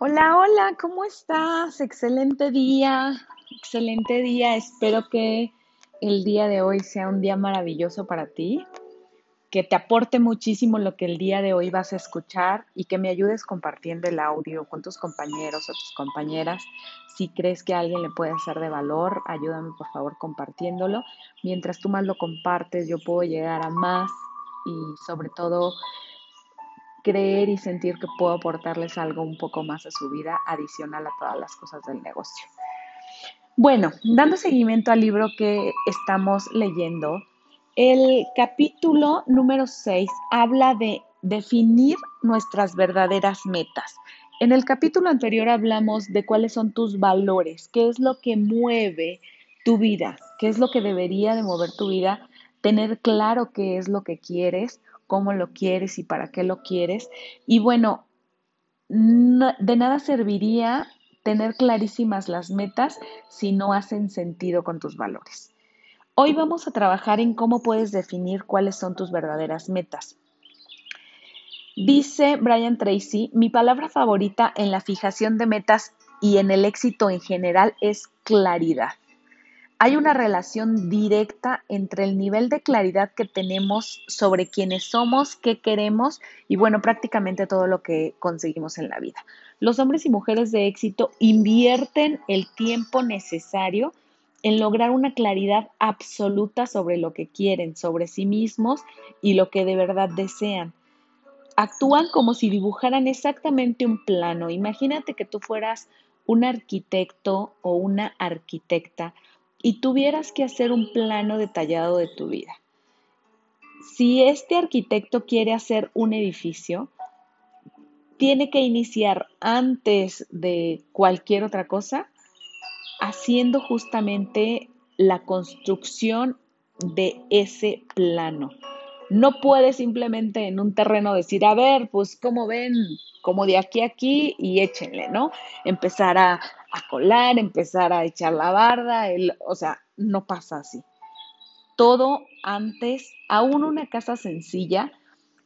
Hola, hola, ¿cómo estás? Excelente día, excelente día. Espero que el día de hoy sea un día maravilloso para ti, que te aporte muchísimo lo que el día de hoy vas a escuchar y que me ayudes compartiendo el audio con tus compañeros o tus compañeras. Si crees que alguien le puede ser de valor, ayúdame por favor compartiéndolo. Mientras tú más lo compartes, yo puedo llegar a más y sobre todo creer y sentir que puedo aportarles algo un poco más a su vida adicional a todas las cosas del negocio. Bueno, dando seguimiento al libro que estamos leyendo, el capítulo número 6 habla de definir nuestras verdaderas metas. En el capítulo anterior hablamos de cuáles son tus valores, qué es lo que mueve tu vida, qué es lo que debería de mover tu vida, tener claro qué es lo que quieres, cómo lo quieres y para qué lo quieres. Y bueno, de nada serviría tener clarísimas las metas si no hacen sentido con tus valores. Hoy vamos a trabajar en cómo puedes definir cuáles son tus verdaderas metas. Dice Brian Tracy, mi palabra favorita en la fijación de metas y en el éxito en general es claridad. Hay una relación directa entre el nivel de claridad que tenemos sobre quiénes somos, qué queremos y bueno, prácticamente todo lo que conseguimos en la vida. Los hombres y mujeres de éxito invierten el tiempo necesario en lograr una claridad absoluta sobre lo que quieren, sobre sí mismos y lo que de verdad desean. Actúan como si dibujaran exactamente un plano. Imagínate que tú fueras un arquitecto o una arquitecta y tuvieras que hacer un plano detallado de tu vida. Si este arquitecto quiere hacer un edificio, tiene que iniciar antes de cualquier otra cosa haciendo justamente la construcción de ese plano. No puede simplemente en un terreno decir, a ver, pues como ven, como de aquí a aquí y échenle, ¿no? Empezar a, a colar, empezar a echar la barda, el, o sea, no pasa así. Todo antes, aún una casa sencilla,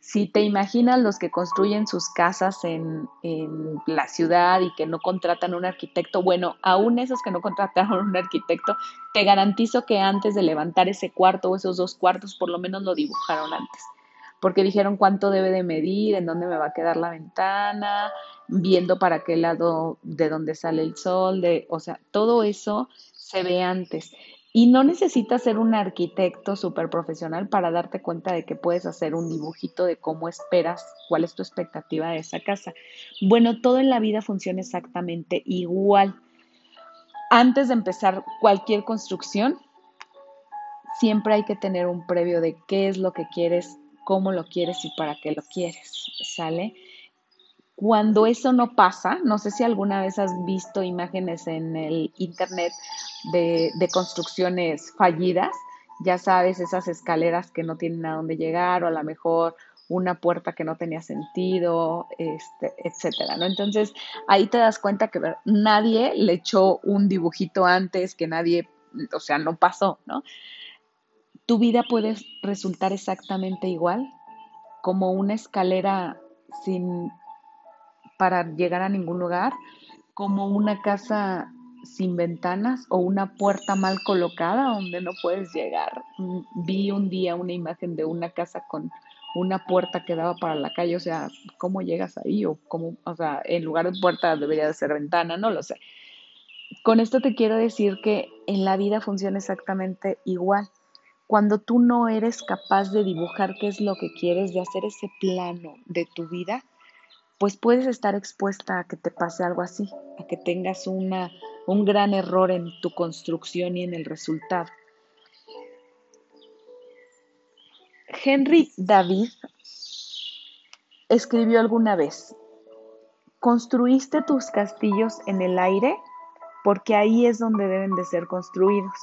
si te imaginas los que construyen sus casas en, en, la ciudad y que no contratan un arquitecto, bueno, aún esos que no contrataron un arquitecto, te garantizo que antes de levantar ese cuarto o esos dos cuartos, por lo menos lo dibujaron antes porque dijeron cuánto debe de medir, en dónde me va a quedar la ventana, viendo para qué lado de dónde sale el sol, de, o sea, todo eso se ve antes. Y no necesitas ser un arquitecto súper profesional para darte cuenta de que puedes hacer un dibujito de cómo esperas, cuál es tu expectativa de esa casa. Bueno, todo en la vida funciona exactamente igual. Antes de empezar cualquier construcción, siempre hay que tener un previo de qué es lo que quieres cómo lo quieres y para qué lo quieres, ¿sale? Cuando eso no pasa, no sé si alguna vez has visto imágenes en el internet de, construcciones fallidas, ya sabes, esas escaleras que no tienen a dónde llegar o a lo mejor una puerta que no tenía sentido, este, etcétera, ¿no? Entonces ahí te das cuenta que nadie le echó un dibujito antes, que nadie, o sea, no pasó, ¿no? Tu vida puede resultar exactamente igual, como una escalera sin para llegar a ningún lugar, como una casa sin ventanas o una puerta mal colocada donde no puedes llegar. Mm, vi un día una imagen de una casa con una puerta que daba para la calle, o sea, ¿cómo llegas ahí? O cómo, o sea, en lugar de puerta debería de ser ventana, no lo sé. Con esto te quiero decir que en la vida funciona exactamente igual cuando tú no eres capaz de dibujar qué es lo que quieres, de hacer ese plano de tu vida, pues puedes estar expuesta a que te pase algo así, a que tengas una, un gran error en tu construcción y en el resultado. Henry David escribió alguna vez, construiste tus castillos en el aire porque ahí es donde deben de ser construidos.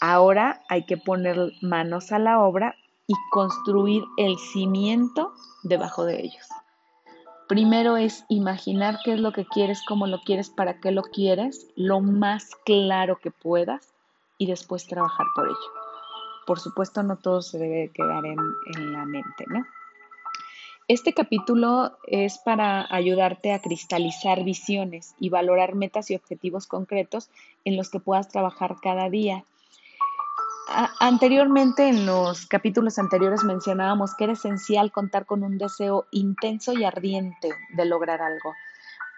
Ahora hay que poner manos a la obra y construir el cimiento debajo de ellos. Primero es imaginar qué es lo que quieres, cómo lo quieres, para qué lo quieres, lo más claro que puedas y después trabajar por ello. Por supuesto, no todo se debe quedar en, en la mente, ¿no? Este capítulo es para ayudarte a cristalizar visiones y valorar metas y objetivos concretos en los que puedas trabajar cada día. Anteriormente, en los capítulos anteriores mencionábamos que era esencial contar con un deseo intenso y ardiente de lograr algo,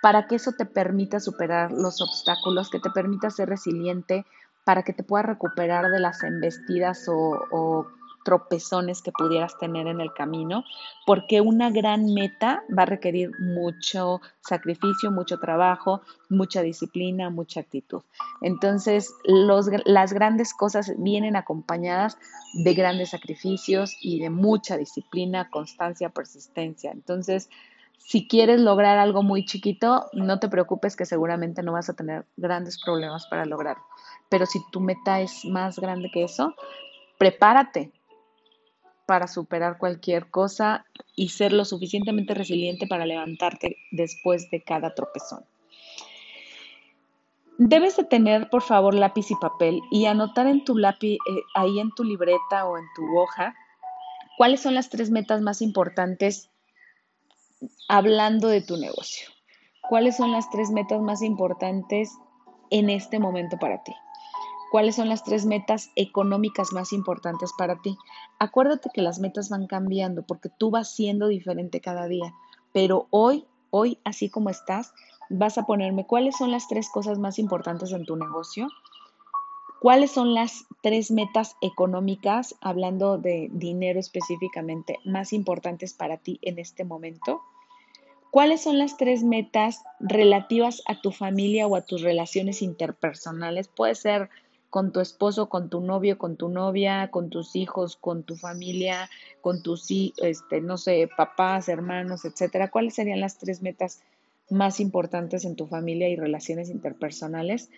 para que eso te permita superar los obstáculos, que te permita ser resiliente, para que te puedas recuperar de las embestidas o, o tropezones que pudieras tener en el camino, porque una gran meta va a requerir mucho sacrificio, mucho trabajo, mucha disciplina, mucha actitud. Entonces, las grandes cosas vienen acompañadas de grandes sacrificios y de mucha disciplina, constancia, persistencia. Entonces, si quieres lograr algo muy chiquito, no te preocupes que seguramente no vas a tener grandes problemas para lograrlo. Pero si tu meta es más grande que eso, prepárate, para superar cualquier cosa y ser lo suficientemente resiliente para levantarte después de cada tropezón. Debes de tener, por favor, lápiz y papel y anotar en tu lápiz, eh, ahí en tu libreta o en tu hoja, cuáles son las tres metas más importantes hablando de tu negocio. ¿Cuáles son las tres metas más importantes en este momento para ti? ¿Cuáles son las tres metas económicas más importantes para ti? Acuérdate que las metas van cambiando porque tú vas siendo diferente cada día, pero hoy, hoy, así como estás, vas a ponerme cuáles son las tres cosas más importantes en tu negocio, cuáles son las tres metas económicas, hablando de dinero específicamente, más importantes para ti en este momento. ¿Cuáles son las tres metas relativas a tu familia o a tus relaciones interpersonales? Puede ser con tu esposo, con tu novio, con tu novia, con tus hijos, con tu familia, con tus, este, no sé, papás, hermanos, etcétera? ¿Cuáles serían las tres metas más importantes en tu familia y relaciones interpersonales?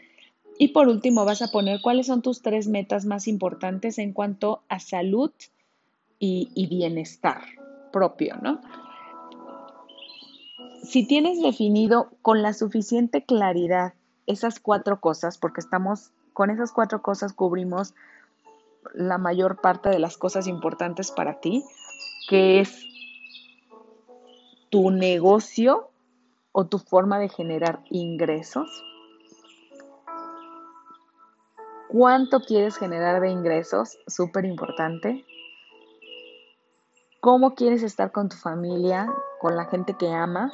Y por último, vas a poner cuáles son tus tres metas más importantes en cuanto a salud y, y bienestar propio, ¿no? Si tienes definido con la suficiente claridad esas cuatro cosas, porque estamos con esas cuatro cosas cubrimos la mayor parte de las cosas importantes para ti, que es tu negocio o tu forma de generar ingresos. ¿Cuánto quieres generar de ingresos? Súper importante. ¿Cómo quieres estar con tu familia, con la gente que amas?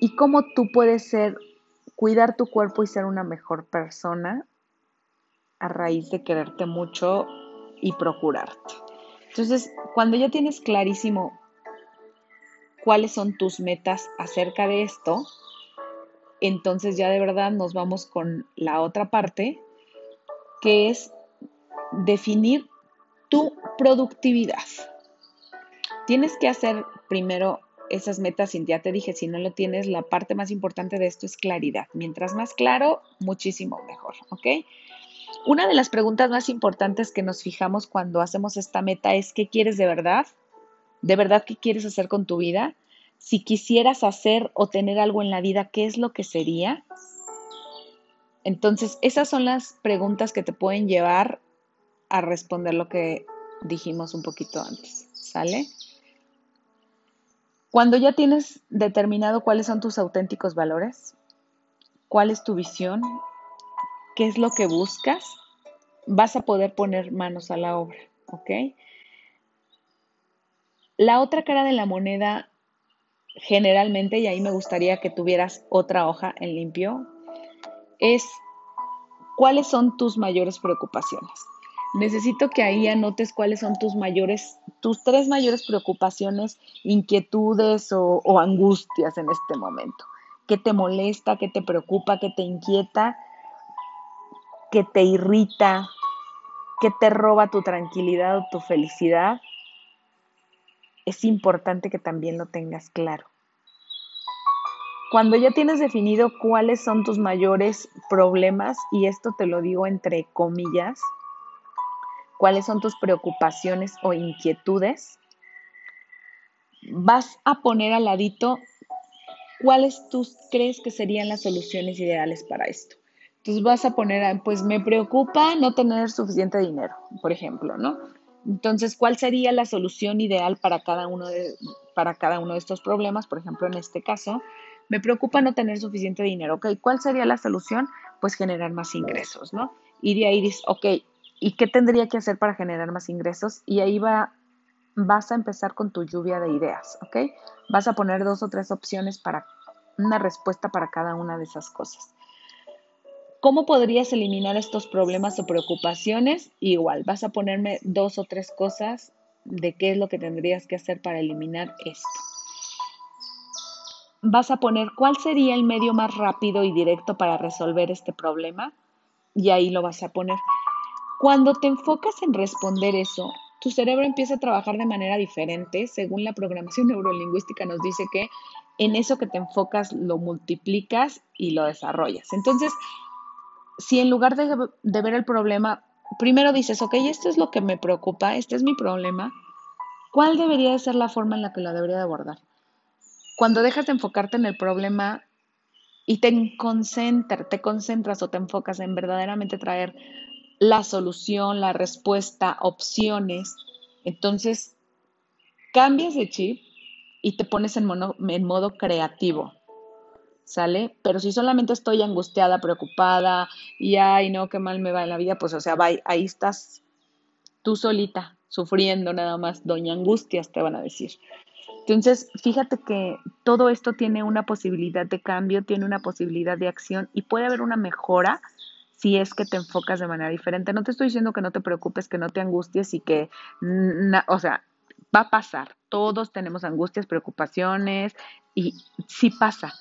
¿Y cómo tú puedes ser cuidar tu cuerpo y ser una mejor persona a raíz de quererte mucho y procurarte. Entonces, cuando ya tienes clarísimo cuáles son tus metas acerca de esto, entonces ya de verdad nos vamos con la otra parte, que es definir tu productividad. Tienes que hacer primero esas metas, ya te dije, si no lo tienes, la parte más importante de esto es claridad. Mientras más claro, muchísimo mejor, ¿ok? Una de las preguntas más importantes que nos fijamos cuando hacemos esta meta es, ¿qué quieres de verdad? ¿De verdad qué quieres hacer con tu vida? Si quisieras hacer o tener algo en la vida, ¿qué es lo que sería? Entonces, esas son las preguntas que te pueden llevar a responder lo que dijimos un poquito antes, ¿sale? Cuando ya tienes determinado cuáles son tus auténticos valores, cuál es tu visión, qué es lo que buscas, vas a poder poner manos a la obra, ¿ok? La otra cara de la moneda, generalmente, y ahí me gustaría que tuvieras otra hoja en limpio, es cuáles son tus mayores preocupaciones necesito que ahí anotes cuáles son tus mayores, tus tres mayores preocupaciones, inquietudes o, angustias en este momento. ¿Qué te molesta? ¿Qué te preocupa? ¿Qué te inquieta? ¿Qué te irrita? ¿Qué te roba tu tranquilidad o tu felicidad? Es importante que también lo tengas claro. Cuando ya tienes definido cuáles son tus mayores problemas, y esto te lo digo entre comillas, cuáles son tus preocupaciones o inquietudes, vas a poner al ladito cuáles tú crees que serían las soluciones ideales para esto. Entonces vas a poner, pues me preocupa no tener suficiente dinero, por ejemplo, ¿no? Entonces, ¿cuál sería la solución ideal para cada uno de, para cada uno de estos problemas? Por ejemplo, en este caso, me preocupa no tener suficiente dinero. Ok, ¿cuál sería la solución? Pues generar más ingresos, ¿no? Y de ahí dices, ok, ¿y qué tendría que hacer para generar más ingresos? Y ahí va, vas a empezar con tu lluvia de ideas, ¿ok? Vas a poner dos o tres opciones para una respuesta para cada una de esas cosas. ¿Cómo podrías eliminar estos problemas o preocupaciones? Igual, vas a ponerme dos o tres cosas de qué es lo que tendrías que hacer para eliminar esto vas a poner cuál sería el medio más rápido y directo para resolver este problema y ahí lo vas a poner. Cuando te enfocas en responder eso, tu cerebro empieza a trabajar de manera diferente. Según la programación neurolingüística nos dice que en eso que te enfocas lo multiplicas y lo desarrollas. Entonces, si en lugar de, ver el problema, primero dices, ok, esto es lo que me preocupa, este es mi problema, ¿cuál debería de ser la forma en la que lo debería de abordar? Cuando dejas de enfocarte en el problema y te concentras o te enfocas en verdaderamente traer la solución, la respuesta, opciones, entonces cambias de chip y te pones en, modo creativo. ¿Sale? Pero si solamente estoy angustiada, preocupada y ay, no, qué mal me va en la vida, pues o sea, ahí estás tú solita, sufriendo nada más, doña Angustias te van a decir. Entonces, fíjate que todo esto tiene una posibilidad de cambio, tiene una posibilidad de acción y puede haber una mejora si es que te enfocas de manera diferente. No te estoy diciendo que no te preocupes, que no te angusties y que, o sea, va a pasar. Todos tenemos angustias, preocupaciones y sí pasa.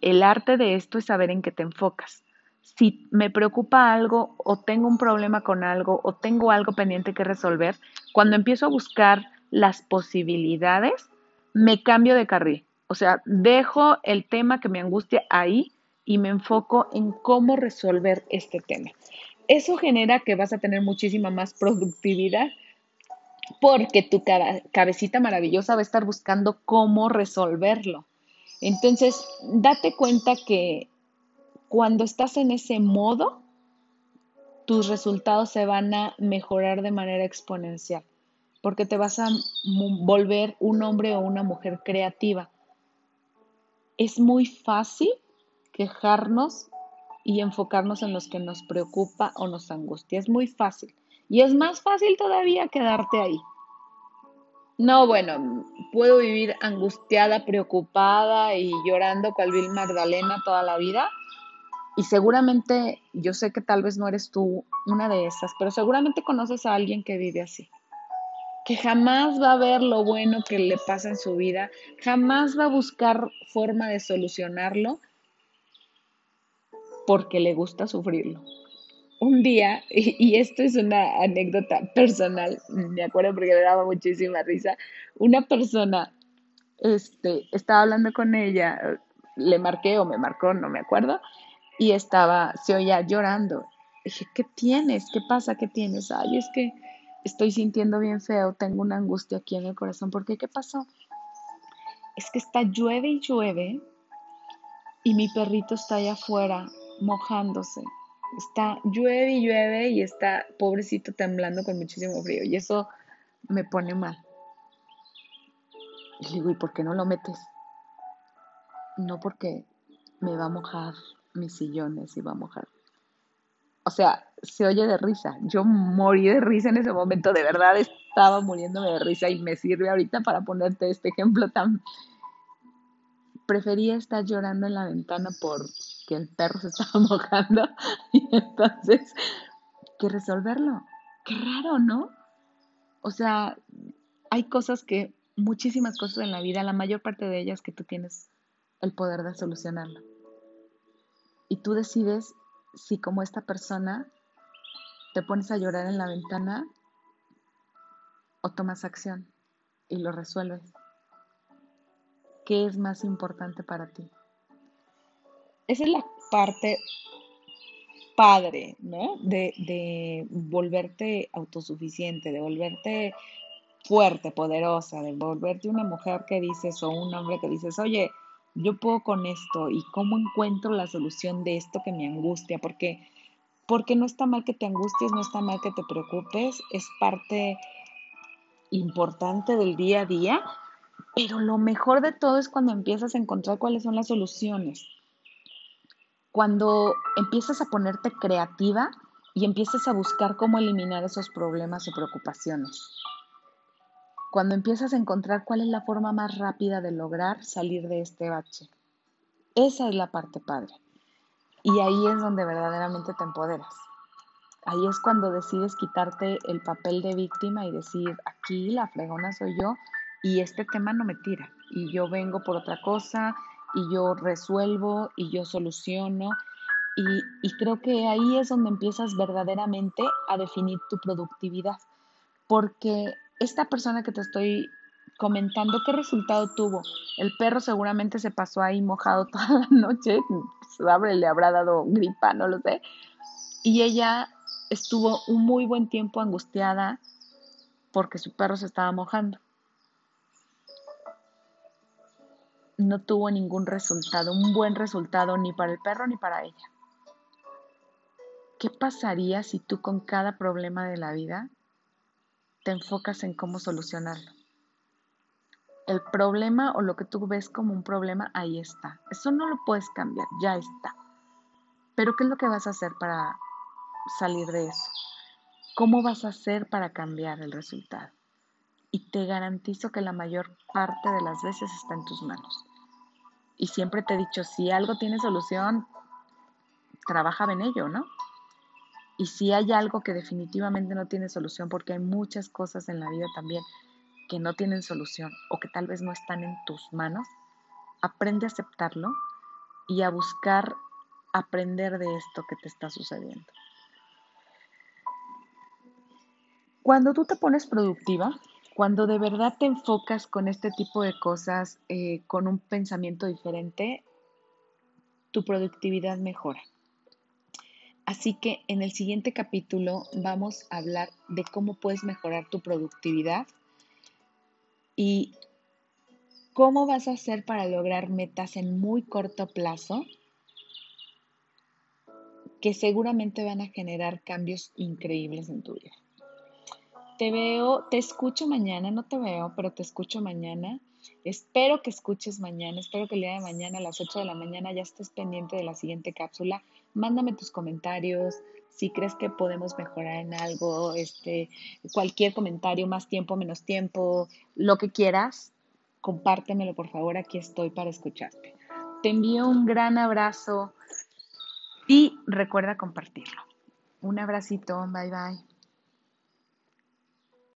El arte de esto es saber en qué te enfocas. Si me preocupa algo o tengo un problema con algo o tengo algo pendiente que resolver, cuando empiezo a buscar las posibilidades, me cambio de carril. O sea, dejo el tema que me angustia ahí y me enfoco en cómo resolver este tema. Eso genera que vas a tener muchísima más productividad porque tu cabecita maravillosa va a estar buscando cómo resolverlo. Entonces, date cuenta que cuando estás en ese modo, tus resultados se van a mejorar de manera exponencial porque te vas a volver un hombre o una mujer creativa. Es muy fácil quejarnos y enfocarnos en los que nos preocupa o nos angustia. Es muy fácil. Y es más fácil todavía quedarte ahí. No, bueno, puedo vivir angustiada, preocupada y llorando cual Vil Magdalena toda la vida. Y seguramente, yo sé que tal vez no eres tú una de esas, pero seguramente conoces a alguien que vive así que jamás va a ver lo bueno que le pasa en su vida, jamás va a buscar forma de solucionarlo porque le gusta sufrirlo. Un día, y, esto es una anécdota personal, me acuerdo porque me daba muchísima risa, una persona este, estaba hablando con ella, le marqué o me marcó, no me acuerdo, y estaba, se oía llorando. Dije, ¿qué tienes? ¿Qué pasa? ¿Qué tienes? Ay, es que estoy sintiendo bien feo, tengo una angustia aquí en el corazón. ¿Por qué? ¿Qué pasó? Es que está llueve y llueve y mi perrito está allá afuera mojándose. Está llueve y llueve y está pobrecito temblando con muchísimo frío y eso me pone mal. Y digo, ¿y por qué no lo metes? No porque me va a mojar mis sillones y va a mojar o sea, se oye de risa. Yo morí de risa en ese momento, de verdad estaba muriéndome de risa y me sirve ahorita para ponerte este ejemplo tan... Prefería estar llorando en la ventana porque el perro se estaba mojando y entonces que resolverlo. Qué raro, ¿no? O sea, hay cosas que, muchísimas cosas en la vida, la mayor parte de ellas que tú tienes el poder de solucionarlo. Y tú decides si como esta persona te pones a llorar en la ventana o tomas acción y lo resuelves. ¿Qué es más importante para ti? Esa es la parte padre, ¿no? De, de volverte autosuficiente, de volverte fuerte, poderosa, de volverte una mujer que dices o un hombre que dices, oye, yo puedo con esto y cómo encuentro la solución de esto que me angustia, porque, porque no está mal que te angusties, no está mal que te preocupes, es parte importante del día a día, pero lo mejor de todo es cuando empiezas a encontrar cuáles son las soluciones. Cuando empiezas a ponerte creativa y empiezas a buscar cómo eliminar esos problemas o preocupaciones. Cuando empiezas a encontrar cuál es la forma más rápida de lograr salir de este bache. Esa es la parte padre. Y ahí es donde verdaderamente te empoderas. Ahí es cuando decides quitarte el papel de víctima y decir, aquí la fregona soy yo y este tema no me tira. Y yo vengo por otra cosa y yo resuelvo y yo soluciono y, creo que ahí es donde empiezas verdaderamente a definir tu productividad, porque esta persona que te estoy comentando, ¿qué resultado tuvo? El perro seguramente se pasó ahí mojado toda la noche, pues, le habrá dado gripa, no lo sé, y ella estuvo un muy buen tiempo angustiada porque su perro se estaba mojando. No tuvo ningún resultado, un buen resultado ni para el perro ni para ella. ¿Qué pasaría si tú con cada problema de la vida te enfocas en cómo solucionarlo? El problema o lo que tú ves como un problema, ahí está. Eso no lo puedes cambiar, ya está. Pero ¿qué es lo que vas a hacer para salir de eso? ¿Cómo vas a hacer para cambiar el resultado? Y te garantizo que la mayor parte de las veces está en tus manos. Y siempre te he dicho, si algo tiene solución, trabaja en ello, ¿no? Y si hay algo que definitivamente no tiene solución, porque hay muchas cosas en la vida también que no tienen solución o que tal vez no están en tus manos, aprende a aceptarlo y a buscar aprender de esto que te está sucediendo. Cuando tú te pones productiva, cuando de verdad te enfocas con este tipo de cosas, eh, con un pensamiento diferente, tu productividad mejora. Así que en el siguiente capítulo vamos a hablar de cómo puedes mejorar tu productividad y cómo vas a hacer para lograr metas en muy corto plazo que seguramente van a generar cambios increíbles en tu vida. Te veo, te escucho mañana, no te veo, pero te escucho mañana. Espero que escuches mañana, espero que el día de mañana a las 8 de la mañana ya estés pendiente de la siguiente cápsula mándame tus comentarios, si crees que podemos mejorar en algo, este, cualquier comentario, más tiempo, menos tiempo, lo que quieras, compártemelo por favor, aquí estoy para escucharte. Te envío un gran abrazo y recuerda compartirlo. Un abracito, bye bye.